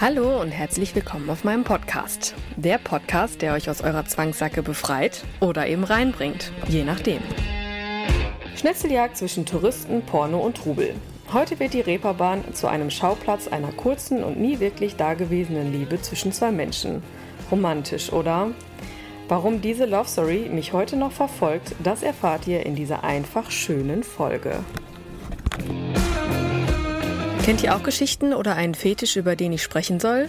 Hallo und herzlich willkommen auf meinem Podcast. Der Podcast, der euch aus eurer Zwangssacke befreit oder eben reinbringt, je nachdem. Schnetzeljagd zwischen Touristen, Porno und Trubel. Heute wird die Reeperbahn zu einem Schauplatz einer kurzen und nie wirklich dagewesenen Liebe zwischen zwei Menschen. Romantisch, oder? Warum diese Love Story mich heute noch verfolgt, das erfahrt ihr in dieser einfach schönen Folge. Kennt ihr auch Geschichten oder einen Fetisch, über den ich sprechen soll?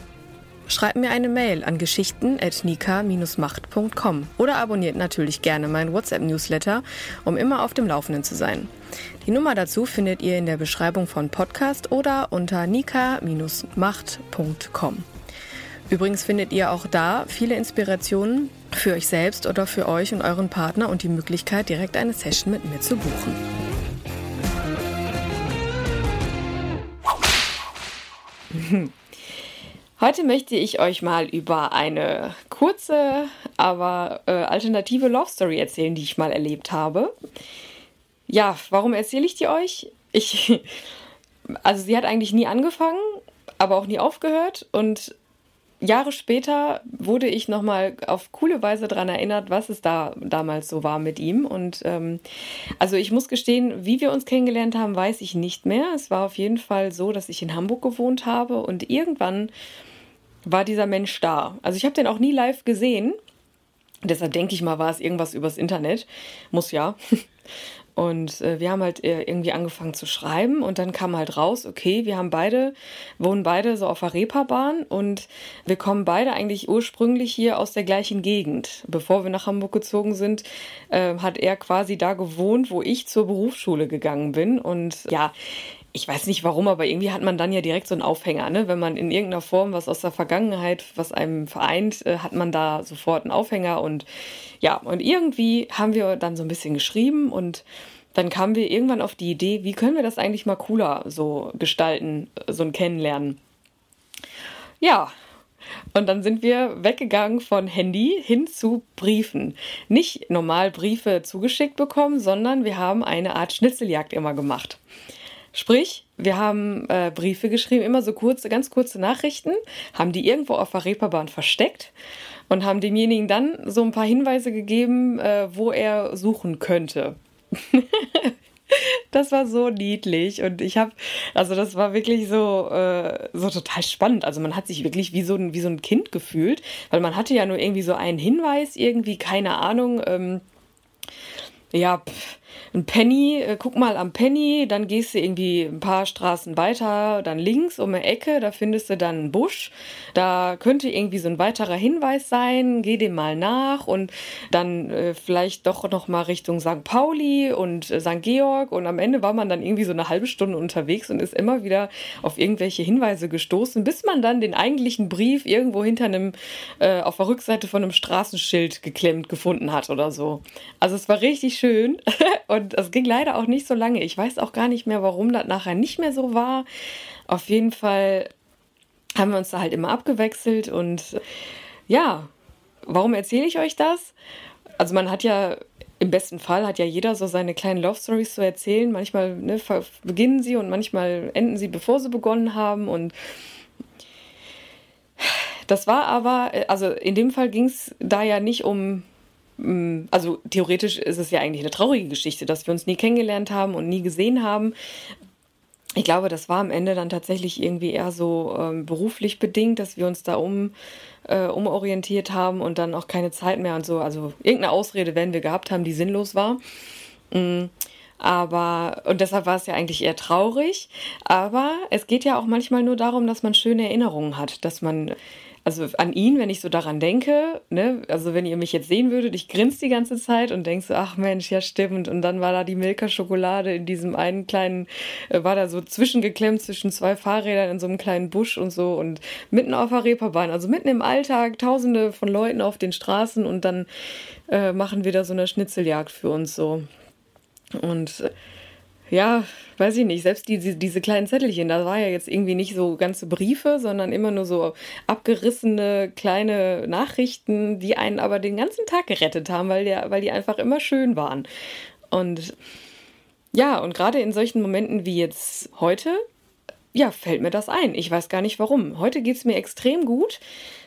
Schreibt mir eine Mail an geschichten.nika-macht.com oder abonniert natürlich gerne meinen WhatsApp-Newsletter, um immer auf dem Laufenden zu sein. Die Nummer dazu findet ihr in der Beschreibung von Podcast oder unter nika-macht.com. Übrigens findet ihr auch da viele Inspirationen für euch selbst oder für euch und euren Partner und die Möglichkeit, direkt eine Session mit mir zu buchen. Heute möchte ich euch mal über eine kurze, aber äh, alternative Love Story erzählen, die ich mal erlebt habe. Ja, warum erzähle ich die euch? Ich, also sie hat eigentlich nie angefangen, aber auch nie aufgehört und Jahre später wurde ich nochmal auf coole Weise daran erinnert, was es da damals so war mit ihm. Und ähm, also ich muss gestehen, wie wir uns kennengelernt haben, weiß ich nicht mehr. Es war auf jeden Fall so, dass ich in Hamburg gewohnt habe und irgendwann war dieser Mensch da. Also ich habe den auch nie live gesehen. Deshalb denke ich mal, war es irgendwas übers Internet. Muss ja. Und äh, wir haben halt äh, irgendwie angefangen zu schreiben und dann kam halt raus, okay, wir haben beide, wohnen beide so auf der Reeperbahn und wir kommen beide eigentlich ursprünglich hier aus der gleichen Gegend. Bevor wir nach Hamburg gezogen sind, äh, hat er quasi da gewohnt, wo ich zur Berufsschule gegangen bin. Und ja, ich weiß nicht warum, aber irgendwie hat man dann ja direkt so einen Aufhänger, ne? Wenn man in irgendeiner Form was aus der Vergangenheit, was einem vereint, äh, hat man da sofort einen Aufhänger und ja, und irgendwie haben wir dann so ein bisschen geschrieben und dann kamen wir irgendwann auf die Idee, wie können wir das eigentlich mal cooler so gestalten, so ein Kennenlernen. Ja, und dann sind wir weggegangen von Handy hin zu Briefen. Nicht normal Briefe zugeschickt bekommen, sondern wir haben eine Art Schnitzeljagd immer gemacht. Sprich, wir haben äh, Briefe geschrieben, immer so kurze, ganz kurze Nachrichten, haben die irgendwo auf der Reeperbahn versteckt und haben demjenigen dann so ein paar Hinweise gegeben, äh, wo er suchen könnte. das war so niedlich und ich habe, also das war wirklich so, äh, so total spannend. Also man hat sich wirklich wie so, ein, wie so ein Kind gefühlt, weil man hatte ja nur irgendwie so einen Hinweis, irgendwie, keine Ahnung, ähm, ja, pff, ein Penny, äh, guck mal am Penny, dann gehst du irgendwie ein paar Straßen weiter, dann links um eine Ecke, da findest du dann einen Busch. Da könnte irgendwie so ein weiterer Hinweis sein, geh dem mal nach und dann äh, vielleicht doch noch mal Richtung St. Pauli und äh, St. Georg und am Ende war man dann irgendwie so eine halbe Stunde unterwegs und ist immer wieder auf irgendwelche Hinweise gestoßen, bis man dann den eigentlichen Brief irgendwo hinter einem, äh, auf der Rückseite von einem Straßenschild geklemmt gefunden hat oder so. Also es war richtig schön und es ging leider auch nicht so lange. Ich weiß auch gar nicht mehr, warum das nachher nicht mehr so war. Auf jeden Fall haben wir uns da halt immer abgewechselt. Und ja, warum erzähle ich euch das? Also man hat ja im besten Fall hat ja jeder so seine kleinen Love Stories zu erzählen. Manchmal ne, beginnen sie und manchmal enden sie, bevor sie begonnen haben. Und das war aber, also in dem Fall ging es da ja nicht um also theoretisch ist es ja eigentlich eine traurige Geschichte, dass wir uns nie kennengelernt haben und nie gesehen haben. Ich glaube, das war am Ende dann tatsächlich irgendwie eher so ähm, beruflich bedingt, dass wir uns da um, äh, umorientiert haben und dann auch keine Zeit mehr und so. Also irgendeine Ausrede werden wir gehabt haben, die sinnlos war. Mhm. Aber, und deshalb war es ja eigentlich eher traurig. Aber es geht ja auch manchmal nur darum, dass man schöne Erinnerungen hat, dass man also an ihn, wenn ich so daran denke, ne, also wenn ihr mich jetzt sehen würdet, ich grinse die ganze Zeit und denke so, ach Mensch, ja stimmt. Und dann war da die Milka-Schokolade in diesem einen kleinen, äh, war da so zwischengeklemmt zwischen zwei Fahrrädern in so einem kleinen Busch und so und mitten auf der Reeperbahn, also mitten im Alltag, tausende von Leuten auf den Straßen und dann äh, machen wir da so eine Schnitzeljagd für uns so. Und äh, ja, weiß ich nicht, selbst die, diese kleinen Zettelchen, da war ja jetzt irgendwie nicht so ganze Briefe, sondern immer nur so abgerissene kleine Nachrichten, die einen aber den ganzen Tag gerettet haben, weil, der, weil die einfach immer schön waren. Und ja, und gerade in solchen Momenten wie jetzt heute, ja, fällt mir das ein. Ich weiß gar nicht warum. Heute geht es mir extrem gut.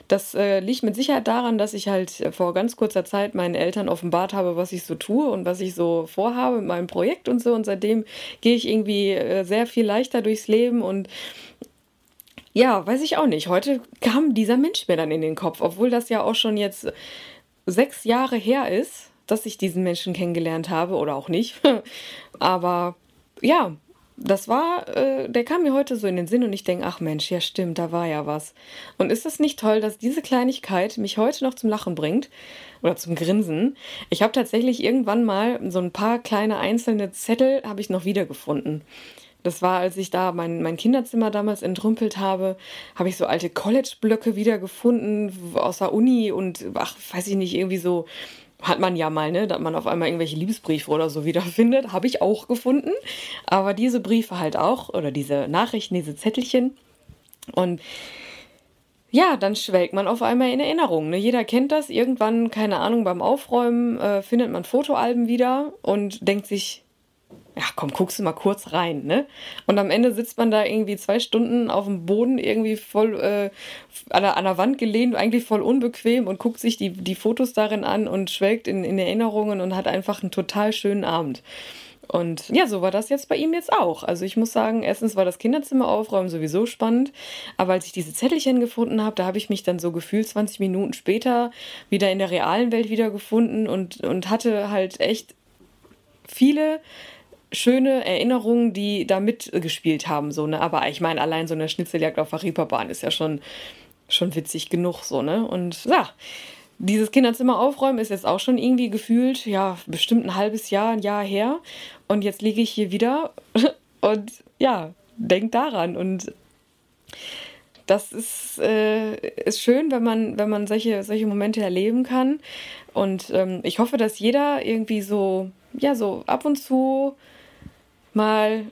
Das äh, liegt mit Sicherheit daran, dass ich halt vor ganz kurzer Zeit meinen Eltern offenbart habe, was ich so tue und was ich so vorhabe mit meinem Projekt und so. Und seitdem gehe ich irgendwie äh, sehr viel leichter durchs Leben und ja, weiß ich auch nicht. Heute kam dieser Mensch mir dann in den Kopf, obwohl das ja auch schon jetzt sechs Jahre her ist, dass ich diesen Menschen kennengelernt habe oder auch nicht. Aber ja, das war, äh, der kam mir heute so in den Sinn und ich denke, ach Mensch, ja stimmt, da war ja was. Und ist es nicht toll, dass diese Kleinigkeit mich heute noch zum Lachen bringt oder zum Grinsen? Ich habe tatsächlich irgendwann mal so ein paar kleine einzelne Zettel habe ich noch wiedergefunden. Das war, als ich da mein, mein Kinderzimmer damals entrümpelt habe, habe ich so alte College-Blöcke wiedergefunden aus der Uni und ach, weiß ich nicht, irgendwie so hat man ja mal, ne, dass man auf einmal irgendwelche Liebesbriefe oder so wiederfindet. Habe ich auch gefunden. Aber diese Briefe halt auch, oder diese Nachrichten, diese Zettelchen. Und ja, dann schwelgt man auf einmal in Erinnerung. Ne? Jeder kennt das. Irgendwann, keine Ahnung, beim Aufräumen äh, findet man Fotoalben wieder und denkt sich, ja, komm, guckst du mal kurz rein, ne? Und am Ende sitzt man da irgendwie zwei Stunden auf dem Boden, irgendwie voll äh, an, der, an der Wand gelehnt, eigentlich voll unbequem und guckt sich die, die Fotos darin an und schwelgt in, in Erinnerungen und hat einfach einen total schönen Abend. Und ja, so war das jetzt bei ihm jetzt auch. Also ich muss sagen, erstens war das Kinderzimmer aufräumen sowieso spannend, aber als ich diese Zettelchen gefunden habe, da habe ich mich dann so gefühlt 20 Minuten später wieder in der realen Welt wiedergefunden und, und hatte halt echt viele schöne Erinnerungen, die da mitgespielt haben, so, ne? Aber ich meine, allein so eine Schnitzeljagd auf der Reeperbahn ist ja schon, schon witzig genug, so, ne? Und ja, dieses Kinderzimmer aufräumen ist jetzt auch schon irgendwie gefühlt, ja, bestimmt ein halbes Jahr, ein Jahr her. Und jetzt liege ich hier wieder und ja, denk daran. Und das ist, äh, ist schön, wenn man, wenn man solche, solche Momente erleben kann. Und ähm, ich hoffe, dass jeder irgendwie so, ja, so ab und zu mal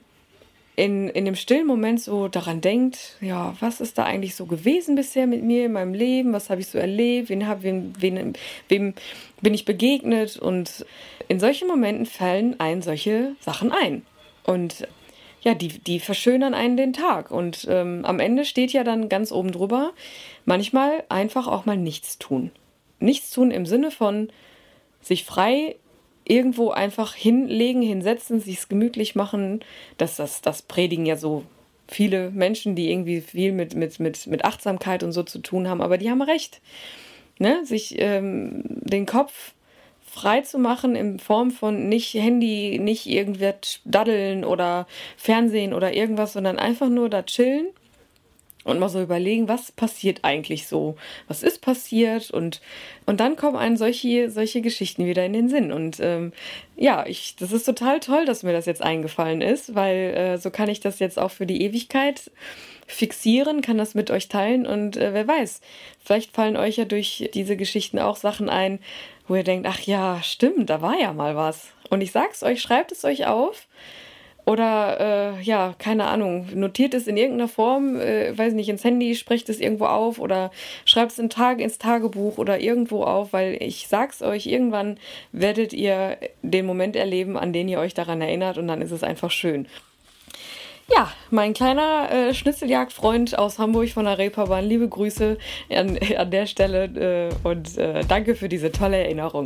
in, in dem stillen Moment so daran denkt, ja, was ist da eigentlich so gewesen bisher mit mir in meinem Leben, was habe ich so erlebt, wen, hab, wen, wen, wem bin ich begegnet und in solchen Momenten fallen ein solche Sachen ein. Und ja, die, die verschönern einen den Tag. Und ähm, am Ende steht ja dann ganz oben drüber, manchmal einfach auch mal nichts tun. Nichts tun im Sinne von sich frei irgendwo einfach hinlegen, hinsetzen, sich's gemütlich machen. Das, das, das predigen ja so viele Menschen, die irgendwie viel mit, mit, mit, mit Achtsamkeit und so zu tun haben, aber die haben recht. Ne? Sich ähm, den Kopf frei zu machen in Form von nicht Handy, nicht irgendwas daddeln oder Fernsehen oder irgendwas, sondern einfach nur da chillen und mal so überlegen, was passiert eigentlich so? Was ist passiert? Und, und dann kommen einem solche, solche Geschichten wieder in den Sinn. Und ähm, ja, ich, das ist total toll, dass mir das jetzt eingefallen ist, weil äh, so kann ich das jetzt auch für die Ewigkeit fixieren, kann das mit euch teilen und äh, wer weiß, vielleicht fallen euch ja durch diese Geschichten auch Sachen ein, wo ihr denkt, ach ja, stimmt, da war ja mal was. Und ich sag's euch, schreibt es euch auf oder äh, ja, keine Ahnung, notiert es in irgendeiner Form, äh, weiß nicht, ins Handy, sprecht es irgendwo auf oder schreibt es in Tag, ins Tagebuch oder irgendwo auf, weil ich sag's euch, irgendwann werdet ihr den Moment erleben, an den ihr euch daran erinnert und dann ist es einfach schön. Ja, mein kleiner äh, Schnitzeljagdfreund aus Hamburg von der Reeperbahn, liebe Grüße an, an der Stelle äh, und äh, danke für diese tolle Erinnerung.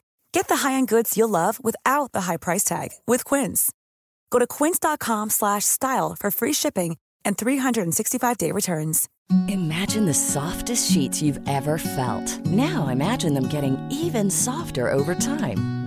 Get the high-end goods you'll love without the high price tag with Quince. Go to quince.com/style for free shipping and 365-day returns. Imagine the softest sheets you've ever felt. Now imagine them getting even softer over time.